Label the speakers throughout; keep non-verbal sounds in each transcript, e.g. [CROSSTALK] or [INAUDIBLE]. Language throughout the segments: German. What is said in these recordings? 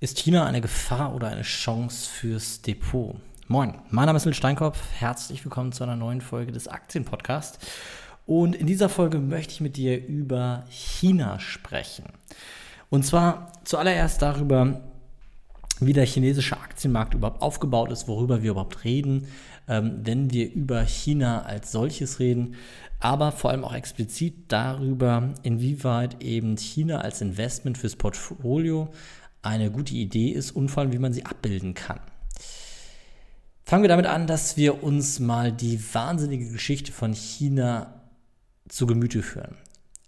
Speaker 1: Ist China eine Gefahr oder eine Chance fürs Depot? Moin, mein Name ist Will Steinkopf. Herzlich willkommen zu einer neuen Folge des Aktienpodcasts. Und in dieser Folge möchte ich mit dir über China sprechen. Und zwar zuallererst darüber, wie der chinesische Aktienmarkt überhaupt aufgebaut ist, worüber wir überhaupt reden, ähm, wenn wir über China als solches reden, aber vor allem auch explizit darüber, inwieweit eben China als Investment fürs Portfolio eine gute Idee ist und vor allem, wie man sie abbilden kann. Fangen wir damit an, dass wir uns mal die wahnsinnige Geschichte von China zu Gemüte führen.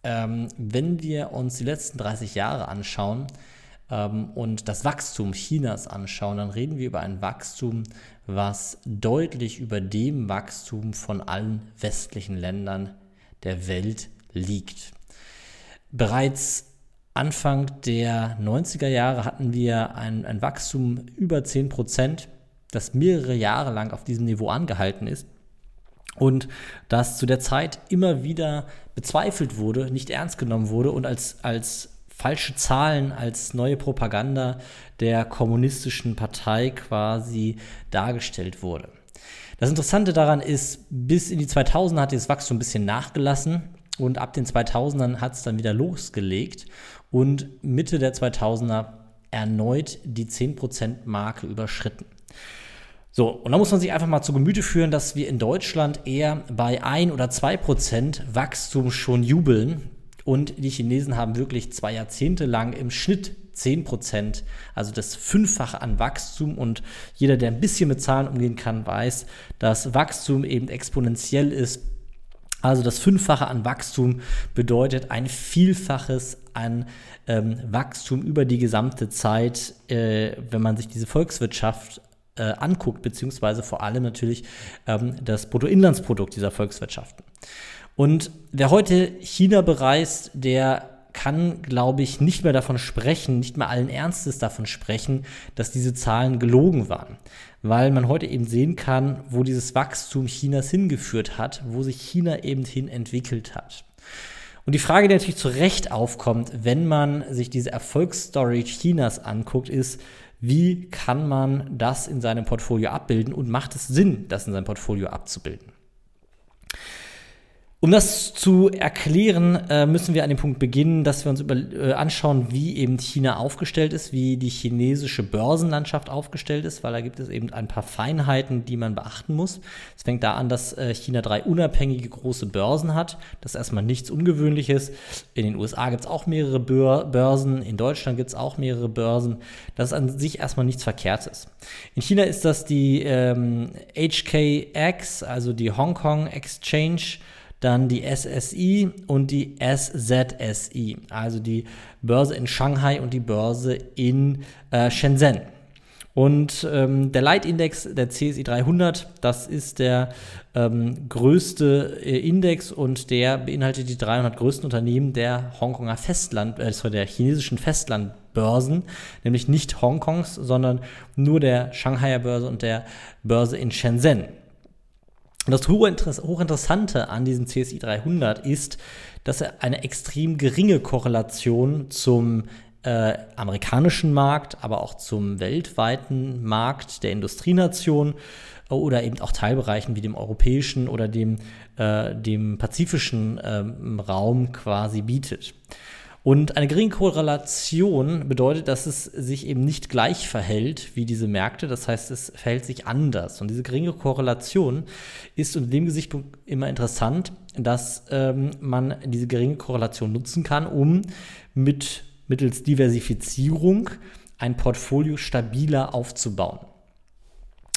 Speaker 1: Ähm, wenn wir uns die letzten 30 Jahre anschauen ähm, und das Wachstum Chinas anschauen, dann reden wir über ein Wachstum, was deutlich über dem Wachstum von allen westlichen Ländern der Welt liegt. Bereits Anfang der 90er Jahre hatten wir ein, ein Wachstum über 10 Prozent, das mehrere Jahre lang auf diesem Niveau angehalten ist und das zu der Zeit immer wieder bezweifelt wurde, nicht ernst genommen wurde und als, als falsche Zahlen, als neue Propaganda der kommunistischen Partei quasi dargestellt wurde. Das Interessante daran ist, bis in die 2000er hat dieses Wachstum ein bisschen nachgelassen und ab den 2000ern hat es dann wieder losgelegt und Mitte der 2000er erneut die 10%-Marke überschritten. So, und da muss man sich einfach mal zu Gemüte führen, dass wir in Deutschland eher bei 1 oder 2% Wachstum schon jubeln. Und die Chinesen haben wirklich zwei Jahrzehnte lang im Schnitt 10%, also das Fünffache an Wachstum. Und jeder, der ein bisschen mit Zahlen umgehen kann, weiß, dass Wachstum eben exponentiell ist also das Fünffache an Wachstum bedeutet ein Vielfaches an ähm, Wachstum über die gesamte Zeit, äh, wenn man sich diese Volkswirtschaft äh, anguckt, beziehungsweise vor allem natürlich ähm, das Bruttoinlandsprodukt dieser Volkswirtschaften. Und wer heute China bereist, der kann, glaube ich, nicht mehr davon sprechen, nicht mehr allen Ernstes davon sprechen, dass diese Zahlen gelogen waren. Weil man heute eben sehen kann, wo dieses Wachstum Chinas hingeführt hat, wo sich China eben hin entwickelt hat. Und die Frage, die natürlich zu Recht aufkommt, wenn man sich diese Erfolgsstory Chinas anguckt, ist, wie kann man das in seinem Portfolio abbilden und macht es Sinn, das in seinem Portfolio abzubilden? Um das zu erklären, äh, müssen wir an dem Punkt beginnen, dass wir uns über, äh, anschauen, wie eben China aufgestellt ist, wie die chinesische Börsenlandschaft aufgestellt ist, weil da gibt es eben ein paar Feinheiten, die man beachten muss. Es fängt da an, dass äh, China drei unabhängige große Börsen hat. Das ist erstmal nichts Ungewöhnliches. In den USA gibt es auch mehrere Börsen, in Deutschland gibt es auch mehrere Börsen. Das ist an sich erstmal nichts Verkehrtes. In China ist das die ähm, HKX, also die Hong Kong Exchange dann die SSI und die SZSI, also die Börse in Shanghai und die Börse in äh, Shenzhen. Und ähm, der Leitindex der CSI 300, das ist der ähm, größte äh, Index und der beinhaltet die 300 größten Unternehmen der Hongkonger Festland, äh, der chinesischen Festlandbörsen, nämlich nicht Hongkongs, sondern nur der Shanghaier Börse und der Börse in Shenzhen. Und das Hochinteressante an diesem CSI 300 ist, dass er eine extrem geringe Korrelation zum äh, amerikanischen Markt, aber auch zum weltweiten Markt der Industrienation oder eben auch Teilbereichen wie dem europäischen oder dem, äh, dem pazifischen äh, Raum quasi bietet. Und eine geringe Korrelation bedeutet, dass es sich eben nicht gleich verhält wie diese Märkte. Das heißt, es verhält sich anders. Und diese geringe Korrelation ist unter dem Gesichtspunkt immer interessant, dass ähm, man diese geringe Korrelation nutzen kann, um mit mittels Diversifizierung ein Portfolio stabiler aufzubauen.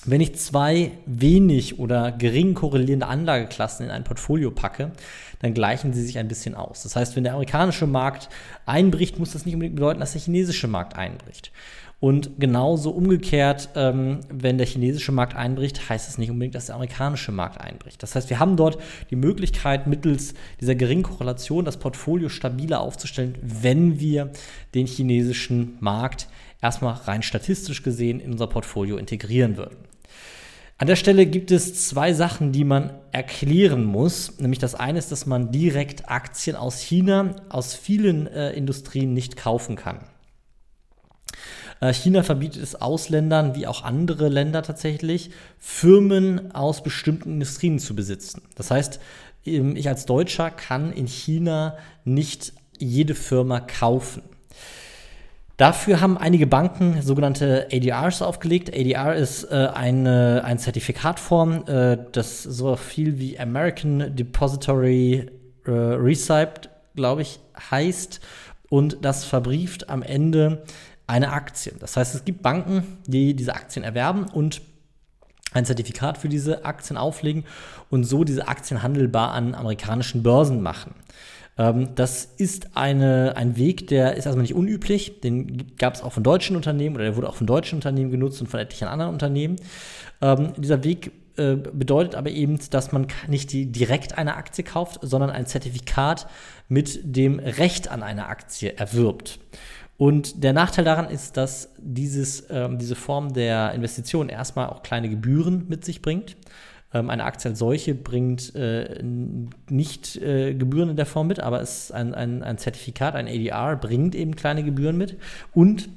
Speaker 1: Wenn ich zwei wenig oder gering korrelierende Anlageklassen in ein Portfolio packe, dann gleichen sie sich ein bisschen aus. Das heißt, wenn der amerikanische Markt einbricht, muss das nicht unbedingt bedeuten, dass der chinesische Markt einbricht. Und genauso umgekehrt, ähm, wenn der chinesische Markt einbricht, heißt es nicht unbedingt, dass der amerikanische Markt einbricht. Das heißt, wir haben dort die Möglichkeit, mittels dieser geringen Korrelation das Portfolio stabiler aufzustellen, wenn wir den chinesischen Markt erstmal rein statistisch gesehen in unser Portfolio integrieren würden. An der Stelle gibt es zwei Sachen, die man erklären muss. Nämlich das eine ist, dass man direkt Aktien aus China, aus vielen äh, Industrien nicht kaufen kann. Äh, China verbietet es Ausländern, wie auch andere Länder tatsächlich, Firmen aus bestimmten Industrien zu besitzen. Das heißt, ähm, ich als Deutscher kann in China nicht jede Firma kaufen. Dafür haben einige Banken sogenannte ADRs aufgelegt. ADR ist äh, eine, ein Zertifikatform, äh, das so viel wie American Depository äh, Receipt, glaube ich, heißt. Und das verbrieft am Ende eine Aktie. Das heißt, es gibt Banken, die diese Aktien erwerben und ein Zertifikat für diese Aktien auflegen und so diese Aktien handelbar an amerikanischen Börsen machen. Ähm, das ist eine, ein Weg, der ist erstmal nicht unüblich. Den gab es auch von deutschen Unternehmen oder der wurde auch von deutschen Unternehmen genutzt und von etlichen anderen Unternehmen. Ähm, dieser Weg äh, bedeutet aber eben, dass man nicht die, direkt eine Aktie kauft, sondern ein Zertifikat mit dem Recht an eine Aktie erwirbt. Und der Nachteil daran ist, dass dieses, ähm, diese Form der Investition erstmal auch kleine Gebühren mit sich bringt. Ähm, eine Aktie als solche bringt äh, nicht äh, Gebühren in der Form mit, aber es ein, ein, ein Zertifikat, ein ADR, bringt eben kleine Gebühren mit. Und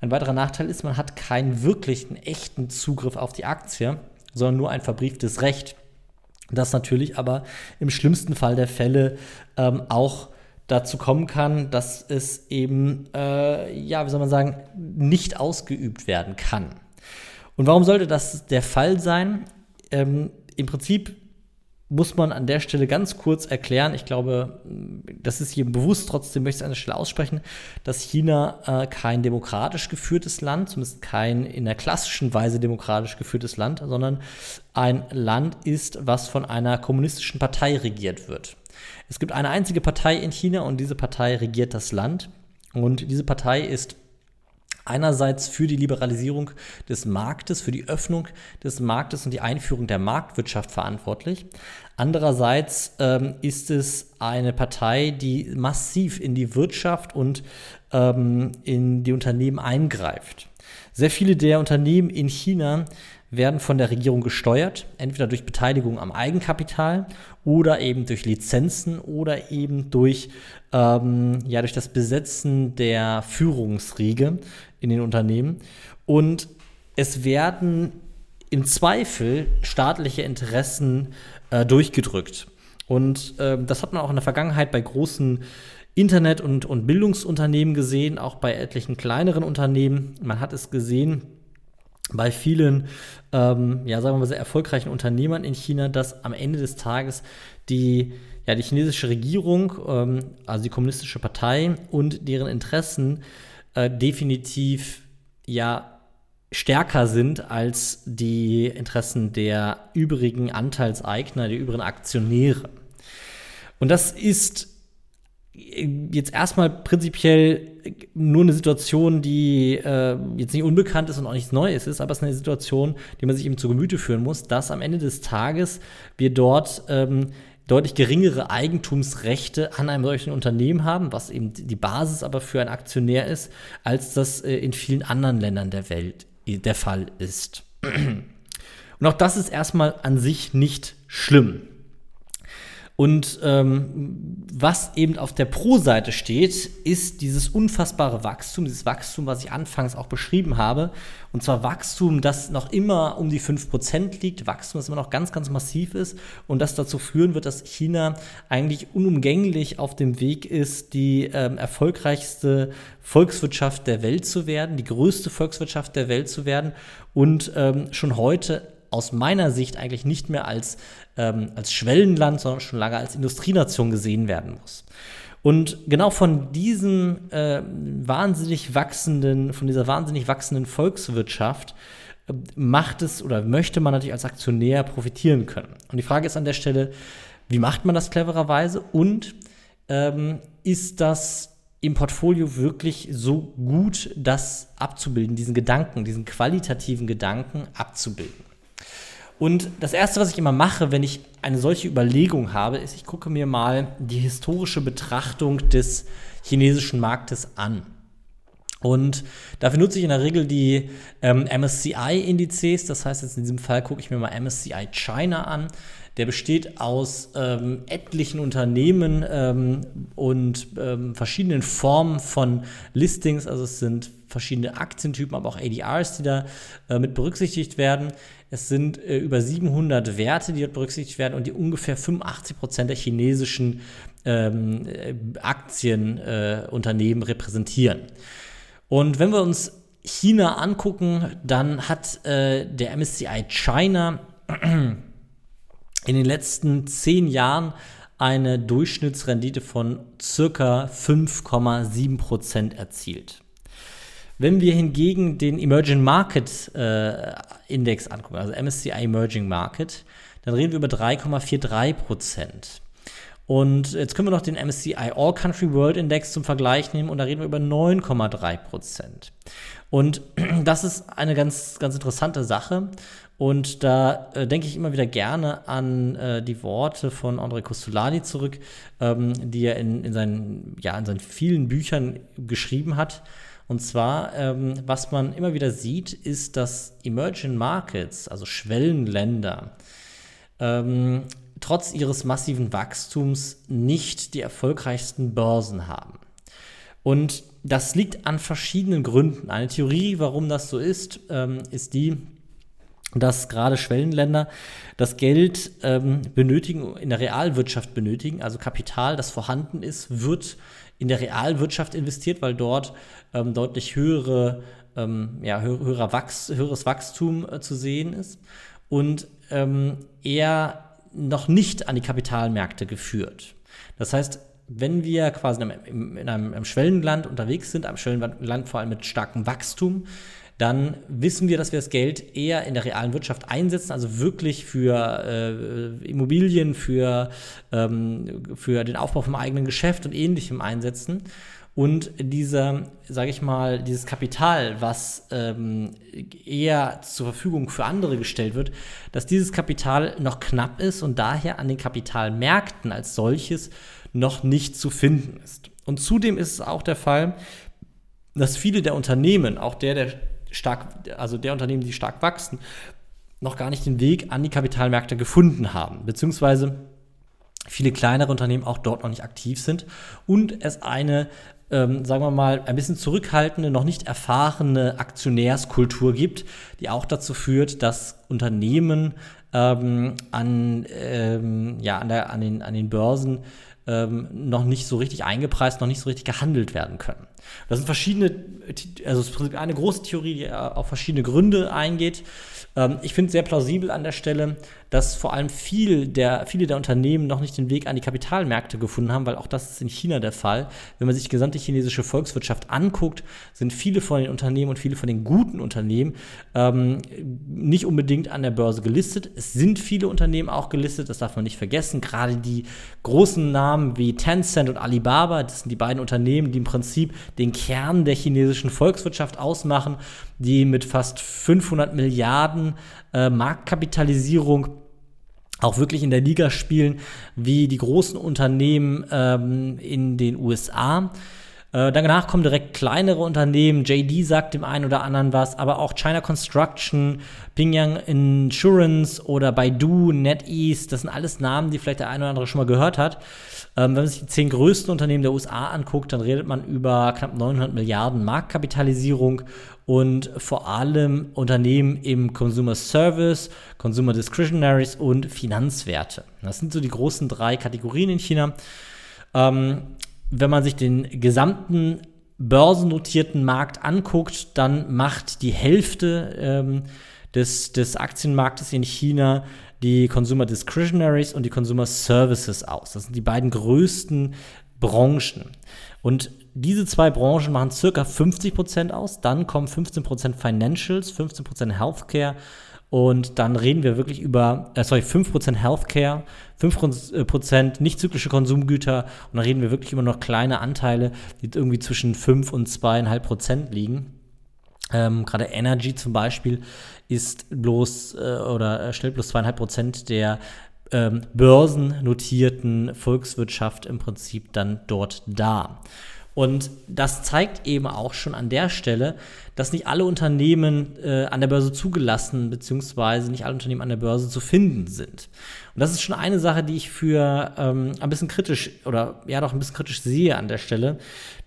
Speaker 1: ein weiterer Nachteil ist, man hat keinen wirklichen, echten Zugriff auf die Aktie, sondern nur ein verbrieftes Recht. Das natürlich aber im schlimmsten Fall der Fälle ähm, auch dazu kommen kann, dass es eben, äh, ja, wie soll man sagen, nicht ausgeübt werden kann. Und warum sollte das der Fall sein? Ähm, im Prinzip muss man an der Stelle ganz kurz erklären, ich glaube, das ist jedem bewusst, trotzdem möchte ich es an der Stelle aussprechen, dass China äh, kein demokratisch geführtes Land, zumindest kein in der klassischen Weise demokratisch geführtes Land, sondern ein Land ist, was von einer kommunistischen Partei regiert wird. Es gibt eine einzige Partei in China und diese Partei regiert das Land. Und diese Partei ist einerseits für die Liberalisierung des Marktes, für die Öffnung des Marktes und die Einführung der Marktwirtschaft verantwortlich. Andererseits ähm, ist es eine Partei, die massiv in die Wirtschaft und ähm, in die Unternehmen eingreift. Sehr viele der Unternehmen in China werden von der Regierung gesteuert, entweder durch Beteiligung am Eigenkapital oder eben durch Lizenzen oder eben durch, ähm, ja, durch das Besetzen der Führungsriege in den Unternehmen. Und es werden im Zweifel staatliche Interessen äh, durchgedrückt. Und äh, das hat man auch in der Vergangenheit bei großen Internet- und, und Bildungsunternehmen gesehen, auch bei etlichen kleineren Unternehmen. Man hat es gesehen bei vielen, ähm, ja, sagen wir mal, sehr erfolgreichen Unternehmern in China, dass am Ende des Tages die, ja, die chinesische Regierung, ähm, also die kommunistische Partei und deren Interessen äh, definitiv ja stärker sind als die Interessen der übrigen Anteilseigner, der übrigen Aktionäre. Und das ist jetzt erstmal prinzipiell nur eine Situation, die äh, jetzt nicht unbekannt ist und auch nichts Neues ist, aber es ist eine Situation, die man sich eben zu Gemüte führen muss, dass am Ende des Tages wir dort ähm, deutlich geringere Eigentumsrechte an einem solchen Unternehmen haben, was eben die Basis aber für einen Aktionär ist, als das äh, in vielen anderen Ländern der Welt äh, der Fall ist. [CLEARS THROAT] Und auch das ist erstmal an sich nicht schlimm. Und ähm, was eben auf der Pro-Seite steht, ist dieses unfassbare Wachstum, dieses Wachstum, was ich anfangs auch beschrieben habe. Und zwar Wachstum, das noch immer um die 5% liegt, Wachstum, das immer noch ganz, ganz massiv ist und das dazu führen wird, dass China eigentlich unumgänglich auf dem Weg ist, die ähm, erfolgreichste Volkswirtschaft der Welt zu werden, die größte Volkswirtschaft der Welt zu werden und ähm, schon heute aus meiner Sicht eigentlich nicht mehr als, ähm, als Schwellenland, sondern schon lange als Industrienation gesehen werden muss. Und genau von diesem äh, wahnsinnig wachsenden, von dieser wahnsinnig wachsenden Volkswirtschaft äh, macht es oder möchte man natürlich als Aktionär profitieren können. Und die Frage ist an der Stelle, wie macht man das clevererweise und ähm, ist das im Portfolio wirklich so gut, das abzubilden, diesen Gedanken, diesen qualitativen Gedanken abzubilden? Und das Erste, was ich immer mache, wenn ich eine solche Überlegung habe, ist, ich gucke mir mal die historische Betrachtung des chinesischen Marktes an. Und dafür nutze ich in der Regel die ähm, MSCI-Indizes. Das heißt, jetzt in diesem Fall gucke ich mir mal MSCI China an. Der besteht aus ähm, etlichen Unternehmen ähm, und ähm, verschiedenen Formen von Listings. Also es sind verschiedene Aktientypen, aber auch ADRs, die da äh, mit berücksichtigt werden. Es sind äh, über 700 Werte, die dort berücksichtigt werden und die ungefähr 85 Prozent der chinesischen ähm, äh, Aktienunternehmen repräsentieren. Und wenn wir uns China angucken, dann hat äh, der MSCI China in den letzten zehn Jahren eine Durchschnittsrendite von circa 5,7% erzielt. Wenn wir hingegen den Emerging Market äh, Index angucken, also MSCI Emerging Market, dann reden wir über 3,43% Und jetzt können wir noch den MSCI All Country World Index zum Vergleich nehmen und da reden wir über 9,3% Und [CLEARS THROAT] das ist eine ganz, ganz interessante Sache. Und da äh, denke ich immer wieder gerne an äh, die Worte von André Costolani zurück, ähm, die er in, in, seinen, ja, in seinen vielen Büchern geschrieben hat. Und zwar, ähm, was man immer wieder sieht, ist, dass Emerging Markets, also Schwellenländer, ähm, trotz ihres massiven Wachstums nicht die erfolgreichsten Börsen haben. Und das liegt an verschiedenen Gründen. Eine Theorie, warum das so ist, ähm, ist die, dass gerade Schwellenländer das Geld ähm, benötigen, in der Realwirtschaft benötigen, also Kapital, das vorhanden ist, wird in der Realwirtschaft investiert, weil dort ähm, deutlich höhere, ähm, ja, höherer Wachs höheres Wachstum äh, zu sehen ist und ähm, eher noch nicht an die Kapitalmärkte geführt. Das heißt, wenn wir quasi in einem, in einem Schwellenland unterwegs sind, einem Schwellenland vor allem mit starkem Wachstum, dann wissen wir, dass wir das Geld eher in der realen Wirtschaft einsetzen, also wirklich für äh, Immobilien, für, ähm, für den Aufbau vom eigenen Geschäft und ähnlichem einsetzen. Und dieser, sage ich mal, dieses Kapital, was ähm, eher zur Verfügung für andere gestellt wird, dass dieses Kapital noch knapp ist und daher an den Kapitalmärkten als solches noch nicht zu finden ist. Und zudem ist es auch der Fall, dass viele der Unternehmen, auch der, der stark, also der Unternehmen, die stark wachsen, noch gar nicht den Weg an die Kapitalmärkte gefunden haben, beziehungsweise viele kleinere Unternehmen auch dort noch nicht aktiv sind und es eine, ähm, sagen wir mal, ein bisschen zurückhaltende, noch nicht erfahrene Aktionärskultur gibt, die auch dazu führt, dass Unternehmen ähm, an, ähm, ja, an, der, an, den, an den Börsen ähm, noch nicht so richtig eingepreist, noch nicht so richtig gehandelt werden können. Das sind verschiedene, also es ist eine große Theorie, die auf verschiedene Gründe eingeht. Ähm, ich finde es sehr plausibel an der Stelle, dass vor allem viel der, viele der Unternehmen noch nicht den Weg an die Kapitalmärkte gefunden haben, weil auch das ist in China der Fall. Wenn man sich die gesamte chinesische Volkswirtschaft anguckt, sind viele von den Unternehmen und viele von den guten Unternehmen ähm, nicht unbedingt an der Börse gelistet. Es sind viele Unternehmen auch gelistet, das darf man nicht vergessen. Gerade die großen Namen wie Tencent und Alibaba, das sind die beiden Unternehmen, die im Prinzip den Kern der chinesischen Volkswirtschaft ausmachen, die mit fast 500 Milliarden äh, Marktkapitalisierung auch wirklich in der Liga spielen wie die großen Unternehmen ähm, in den USA. Äh, danach kommen direkt kleinere Unternehmen. JD sagt dem einen oder anderen was, aber auch China Construction, Pingyang Insurance oder Baidu, NetEase, das sind alles Namen, die vielleicht der eine oder andere schon mal gehört hat. Ähm, wenn man sich die zehn größten Unternehmen der USA anguckt, dann redet man über knapp 900 Milliarden Marktkapitalisierung und vor allem Unternehmen im Consumer Service, Consumer Discretionaries und Finanzwerte. Das sind so die großen drei Kategorien in China. Ähm, wenn man sich den gesamten börsennotierten Markt anguckt, dann macht die Hälfte ähm, des, des Aktienmarktes in China die Consumer Discretionaries und die Consumer Services aus. Das sind die beiden größten Branchen. Und diese zwei Branchen machen circa 50% aus. Dann kommen 15% Financials, 15% Healthcare und dann reden wir wirklich über, äh, sorry, 5% Healthcare, 5% nicht zyklische Konsumgüter und dann reden wir wirklich immer noch kleine Anteile, die irgendwie zwischen 5 und 2,5% liegen. Ähm, Gerade Energy zum Beispiel ist bloß äh, oder stellt bloß zweieinhalb Prozent der ähm, börsennotierten Volkswirtschaft im Prinzip dann dort dar. Und das zeigt eben auch schon an der Stelle, dass nicht alle Unternehmen äh, an der Börse zugelassen, beziehungsweise nicht alle Unternehmen an der Börse zu finden sind. Und das ist schon eine Sache, die ich für ähm, ein bisschen kritisch oder ja doch ein bisschen kritisch sehe an der Stelle,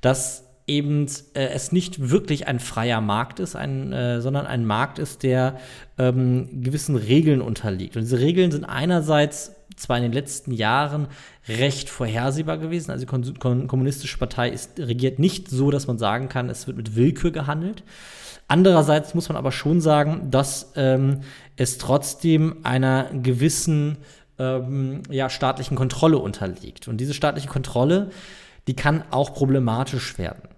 Speaker 1: dass eben äh, es nicht wirklich ein freier Markt ist, ein, äh, sondern ein Markt ist, der ähm, gewissen Regeln unterliegt. Und diese Regeln sind einerseits zwar in den letzten Jahren recht vorhersehbar gewesen. Also die kommunistische Partei ist, regiert nicht so, dass man sagen kann, es wird mit Willkür gehandelt. Andererseits muss man aber schon sagen, dass ähm, es trotzdem einer gewissen ähm, ja, staatlichen Kontrolle unterliegt. Und diese staatliche Kontrolle, die kann auch problematisch werden.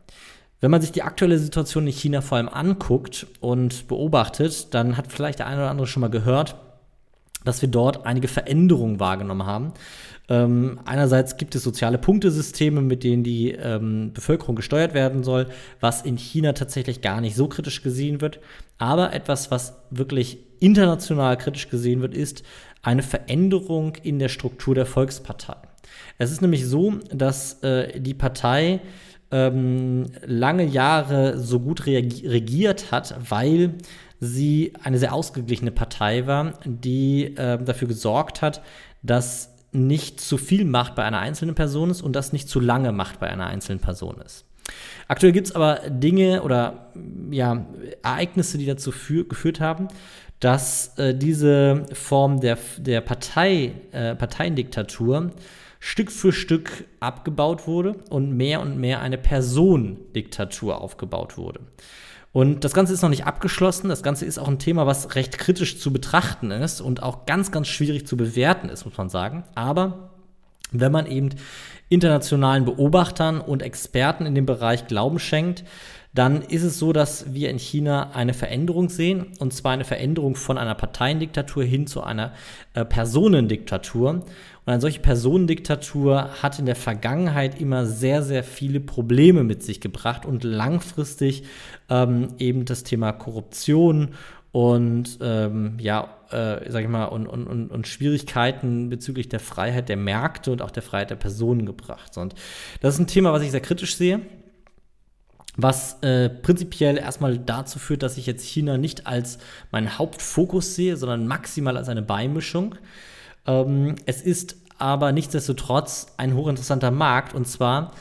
Speaker 1: Wenn man sich die aktuelle Situation in China vor allem anguckt und beobachtet, dann hat vielleicht der eine oder andere schon mal gehört, dass wir dort einige Veränderungen wahrgenommen haben. Ähm, einerseits gibt es soziale Punktesysteme, mit denen die ähm, Bevölkerung gesteuert werden soll, was in China tatsächlich gar nicht so kritisch gesehen wird. Aber etwas, was wirklich international kritisch gesehen wird, ist eine Veränderung in der Struktur der Volkspartei. Es ist nämlich so, dass äh, die Partei ähm, lange Jahre so gut regiert hat, weil sie eine sehr ausgeglichene Partei war, die äh, dafür gesorgt hat, dass nicht zu viel Macht bei einer einzelnen Person ist und dass nicht zu lange Macht bei einer einzelnen Person ist. Aktuell gibt es aber Dinge oder ja, Ereignisse, die dazu geführt haben, dass äh, diese Form der, der Partei, äh, Parteiendiktatur Stück für Stück abgebaut wurde und mehr und mehr eine Personendiktatur aufgebaut wurde. Und das Ganze ist noch nicht abgeschlossen. Das Ganze ist auch ein Thema, was recht kritisch zu betrachten ist und auch ganz, ganz schwierig zu bewerten ist, muss man sagen. Aber wenn man eben internationalen Beobachtern und Experten in dem Bereich Glauben schenkt, dann ist es so, dass wir in China eine Veränderung sehen, und zwar eine Veränderung von einer Parteiendiktatur hin zu einer äh, Personendiktatur. Und eine solche Personendiktatur hat in der Vergangenheit immer sehr, sehr viele Probleme mit sich gebracht und langfristig ähm, eben das Thema Korruption und ähm, ja, äh, sag ich mal, und, und, und, und Schwierigkeiten bezüglich der Freiheit der Märkte und auch der Freiheit der Personen gebracht. Und das ist ein Thema, was ich sehr kritisch sehe was äh, prinzipiell erstmal dazu führt, dass ich jetzt China nicht als meinen Hauptfokus sehe, sondern maximal als eine Beimischung. Ähm, es ist aber nichtsdestotrotz ein hochinteressanter Markt und zwar,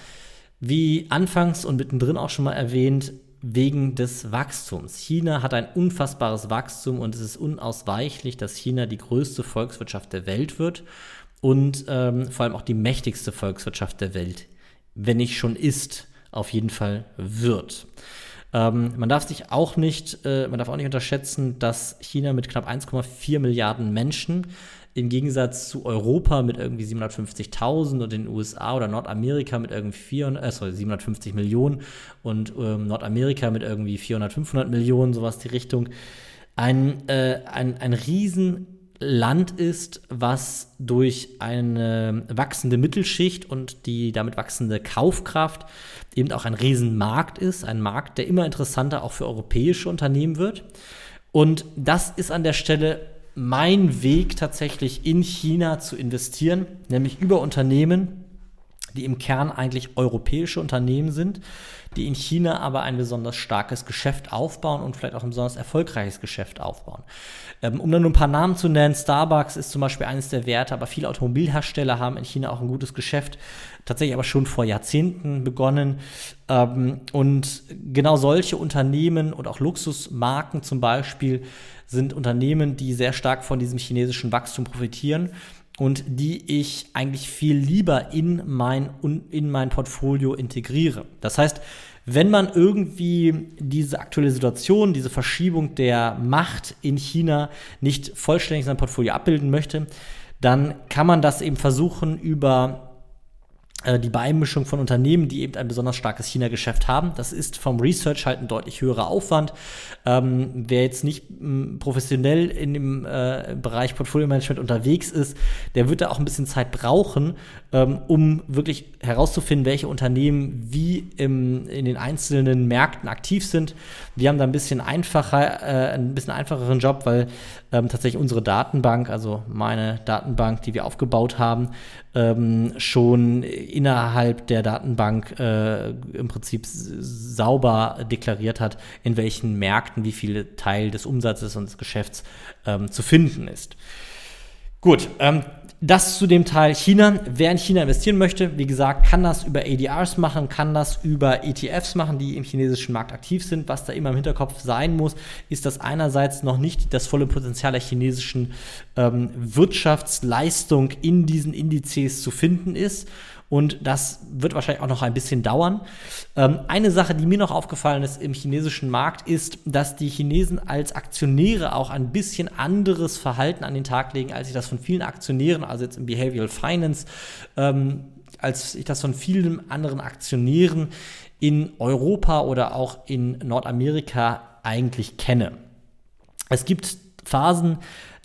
Speaker 1: wie anfangs und mittendrin auch schon mal erwähnt, wegen des Wachstums. China hat ein unfassbares Wachstum und es ist unausweichlich, dass China die größte Volkswirtschaft der Welt wird und ähm, vor allem auch die mächtigste Volkswirtschaft der Welt, wenn nicht schon ist auf jeden Fall wird. Ähm, man darf sich auch nicht, äh, man darf auch nicht unterschätzen, dass China mit knapp 1,4 Milliarden Menschen im Gegensatz zu Europa mit irgendwie 750.000 und den USA oder Nordamerika mit irgendwie 400, äh, sorry, 750 Millionen und ähm, Nordamerika mit irgendwie 400, 500 Millionen, sowas die Richtung, ein, äh, ein, ein riesen ist, was durch eine wachsende Mittelschicht und die damit wachsende Kaufkraft eben auch ein Riesenmarkt ist, ein Markt, der immer interessanter auch für europäische Unternehmen wird. Und das ist an der Stelle mein Weg tatsächlich in China zu investieren, nämlich über Unternehmen, die im Kern eigentlich europäische Unternehmen sind, die in China aber ein besonders starkes Geschäft aufbauen und vielleicht auch ein besonders erfolgreiches Geschäft aufbauen. Ähm, um dann nur ein paar Namen zu nennen, Starbucks ist zum Beispiel eines der Werte, aber viele Automobilhersteller haben in China auch ein gutes Geschäft, tatsächlich aber schon vor Jahrzehnten begonnen. Ähm, und genau solche Unternehmen und auch Luxusmarken zum Beispiel sind Unternehmen, die sehr stark von diesem chinesischen Wachstum profitieren und die ich eigentlich viel lieber in mein, in mein Portfolio integriere. Das heißt, wenn man irgendwie diese aktuelle Situation, diese Verschiebung der Macht in China nicht vollständig in Portfolio abbilden möchte, dann kann man das eben versuchen über die Beimischung von Unternehmen, die eben ein besonders starkes China-Geschäft haben. Das ist vom Research halt ein deutlich höherer Aufwand. Ähm, wer jetzt nicht m, professionell in dem äh, Bereich Portfolio-Management unterwegs ist, der wird da auch ein bisschen Zeit brauchen, ähm, um wirklich herauszufinden, welche Unternehmen wie im, in den einzelnen Märkten aktiv sind. Wir haben da ein bisschen einfacher, äh, ein bisschen einfacheren Job, weil ähm, tatsächlich unsere Datenbank, also meine Datenbank, die wir aufgebaut haben, ähm, schon innerhalb der Datenbank äh, im Prinzip sauber deklariert hat, in welchen Märkten wie viel Teil des Umsatzes und des Geschäfts ähm, zu finden ist. Gut, ähm, das zu dem Teil China. Wer in China investieren möchte, wie gesagt, kann das über ADRs machen, kann das über ETFs machen, die im chinesischen Markt aktiv sind. Was da immer im Hinterkopf sein muss, ist, dass einerseits noch nicht das volle Potenzial der chinesischen ähm, Wirtschaftsleistung in diesen Indizes zu finden ist und das wird wahrscheinlich auch noch ein bisschen dauern. Ähm, eine Sache, die mir noch aufgefallen ist im chinesischen Markt, ist, dass die Chinesen als Aktionäre auch ein bisschen anderes Verhalten an den Tag legen, als ich das von vielen Aktionären, also jetzt im Behavioral Finance, ähm, als ich das von vielen anderen Aktionären in Europa oder auch in Nordamerika eigentlich kenne. Es gibt Phasen,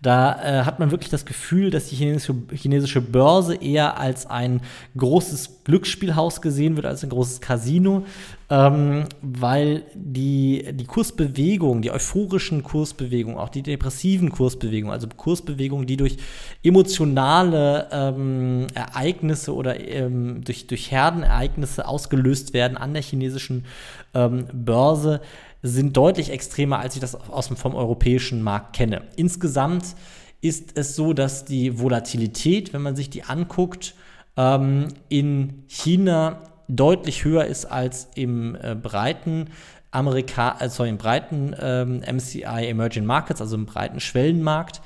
Speaker 1: da äh, hat man wirklich das Gefühl, dass die chinesische, chinesische Börse eher als ein großes Glücksspielhaus gesehen wird, als ein großes Casino, ähm, weil die, die Kursbewegung, die euphorischen Kursbewegungen, auch die depressiven Kursbewegungen, also Kursbewegungen, die durch emotionale ähm, Ereignisse oder ähm, durch, durch Herdenereignisse ausgelöst werden an der chinesischen ähm, Börse, sind deutlich extremer, als ich das aus dem, vom europäischen Markt kenne. Insgesamt ist es so, dass die Volatilität, wenn man sich die anguckt, ähm, in China deutlich höher ist als im äh, breiten Amerika, sorry, im breiten ähm, MCI Emerging Markets, also im breiten Schwellenmarkt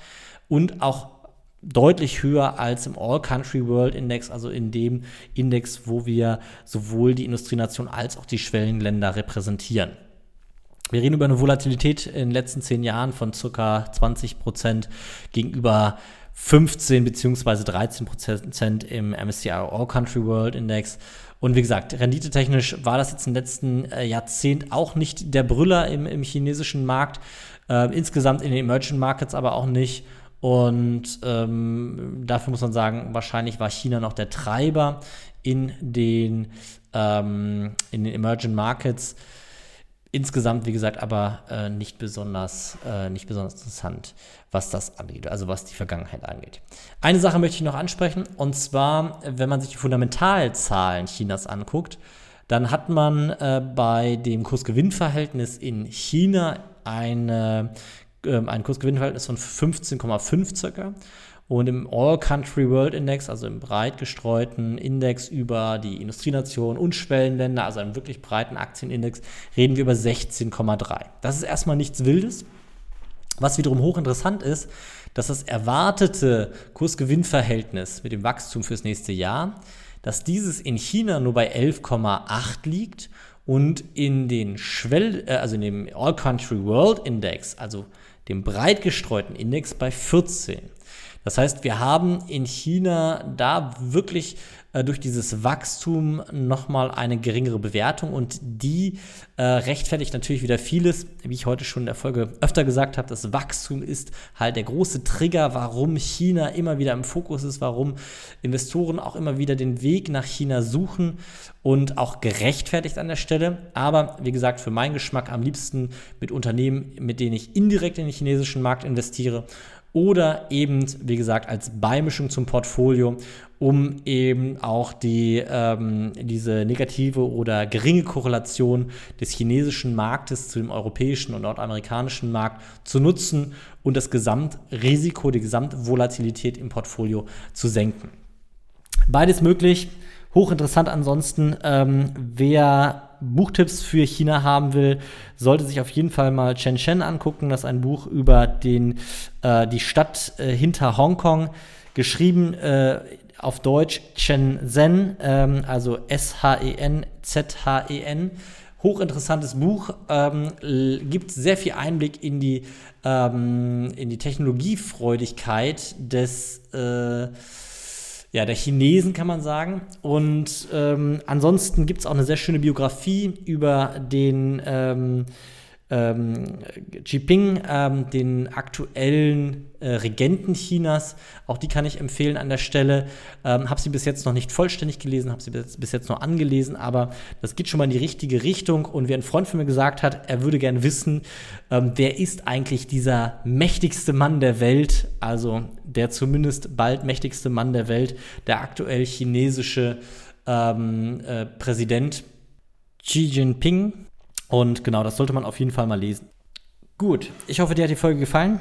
Speaker 1: und auch deutlich höher als im All Country World Index, also in dem Index, wo wir sowohl die Industrienation als auch die Schwellenländer repräsentieren. Wir reden über eine Volatilität in den letzten zehn Jahren von ca. 20 Prozent gegenüber 15 bzw. 13 Prozent im MSCI All Country World Index. Und wie gesagt, renditetechnisch war das jetzt im letzten äh, Jahrzehnt auch nicht der Brüller im, im chinesischen Markt, äh, insgesamt in den Emerging Markets aber auch nicht. Und ähm, dafür muss man sagen, wahrscheinlich war China noch der Treiber in den, ähm, in den Emerging Markets. Insgesamt, wie gesagt, aber äh, nicht, besonders, äh, nicht besonders interessant, was das angeht, also was die Vergangenheit angeht. Eine Sache möchte ich noch ansprechen, und zwar, wenn man sich die Fundamentalzahlen Chinas anguckt, dann hat man äh, bei dem Kursgewinnverhältnis in China eine, ähm, ein Kursgewinnverhältnis von 15,5 circa und im All-Country World Index, also im breit gestreuten Index über die Industrienationen und Schwellenländer, also einem wirklich breiten Aktienindex, reden wir über 16,3. Das ist erstmal nichts Wildes. Was wiederum hochinteressant ist, dass das erwartete Kursgewinnverhältnis mit dem Wachstum fürs nächste Jahr, dass dieses in China nur bei 11,8 liegt und in den Schwell, äh, also in dem All Country World Index, also dem breit gestreuten Index bei 14. Das heißt, wir haben in China da wirklich äh, durch dieses Wachstum nochmal eine geringere Bewertung und die äh, rechtfertigt natürlich wieder vieles, wie ich heute schon in der Folge öfter gesagt habe, das Wachstum ist halt der große Trigger, warum China immer wieder im Fokus ist, warum Investoren auch immer wieder den Weg nach China suchen und auch gerechtfertigt an der Stelle. Aber wie gesagt, für meinen Geschmack am liebsten mit Unternehmen, mit denen ich indirekt in den chinesischen Markt investiere oder eben, wie gesagt, als Beimischung zum Portfolio, um eben auch die, ähm, diese negative oder geringe Korrelation des chinesischen Marktes zu dem europäischen und nordamerikanischen Markt zu nutzen und das Gesamtrisiko, die Gesamtvolatilität im Portfolio zu senken. Beides möglich. Hochinteressant ansonsten, ähm, wer Buchtipps für China haben will, sollte sich auf jeden Fall mal Shenzhen angucken. Das ist ein Buch über den, äh, die Stadt äh, hinter Hongkong, geschrieben äh, auf Deutsch Shenzhen, ähm, also S-H-E-N-Z-H-E-N. Hochinteressantes Buch, ähm, gibt sehr viel Einblick in die, ähm, in die Technologiefreudigkeit des äh, ja, der Chinesen, kann man sagen. Und ähm, ansonsten gibt es auch eine sehr schöne Biografie über den ähm, ähm, Jinping, ähm, den aktuellen äh, Regenten Chinas. Auch die kann ich empfehlen an der Stelle. Ähm, habe sie bis jetzt noch nicht vollständig gelesen, habe sie bis, bis, jetzt nur angelesen, aber das geht schon mal in die richtige Richtung. Und wie ein Freund von mir gesagt hat, er würde gerne wissen, ähm, wer ist eigentlich dieser mächtigste Mann der Welt, also der zumindest bald mächtigste Mann der Welt, der aktuell chinesische ähm, äh, Präsident Xi Jinping. Und genau, das sollte man auf jeden Fall mal lesen. Gut, ich hoffe, dir hat die Folge gefallen.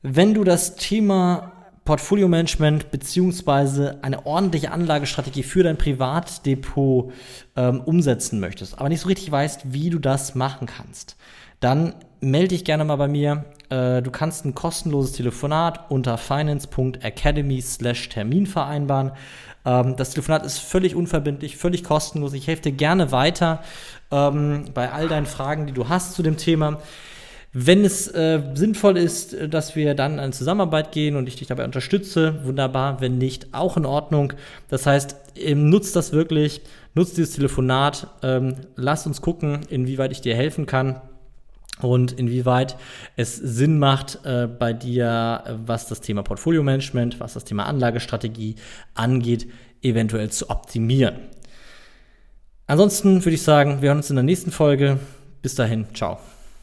Speaker 1: Wenn du das Thema Portfolio-Management beziehungsweise eine ordentliche Anlagestrategie für dein Privatdepot ähm, umsetzen möchtest, aber nicht so richtig weißt, wie du das machen kannst, dann melde dich gerne mal bei mir. Äh, du kannst ein kostenloses Telefonat unter finance.academy/termin vereinbaren. Ähm, das Telefonat ist völlig unverbindlich, völlig kostenlos. Ich helfe dir gerne weiter ähm, bei all deinen Fragen, die du hast zu dem Thema. Wenn es äh, sinnvoll ist, äh, dass wir dann in Zusammenarbeit gehen und ich dich dabei unterstütze, wunderbar. Wenn nicht, auch in Ordnung. Das heißt, ähm, nutzt das wirklich, nutzt dieses Telefonat, ähm, lass uns gucken, inwieweit ich dir helfen kann und inwieweit es Sinn macht äh, bei dir, was das Thema Portfolio-Management, was das Thema Anlagestrategie angeht, eventuell zu optimieren. Ansonsten würde ich sagen, wir hören uns in der nächsten Folge. Bis dahin, ciao.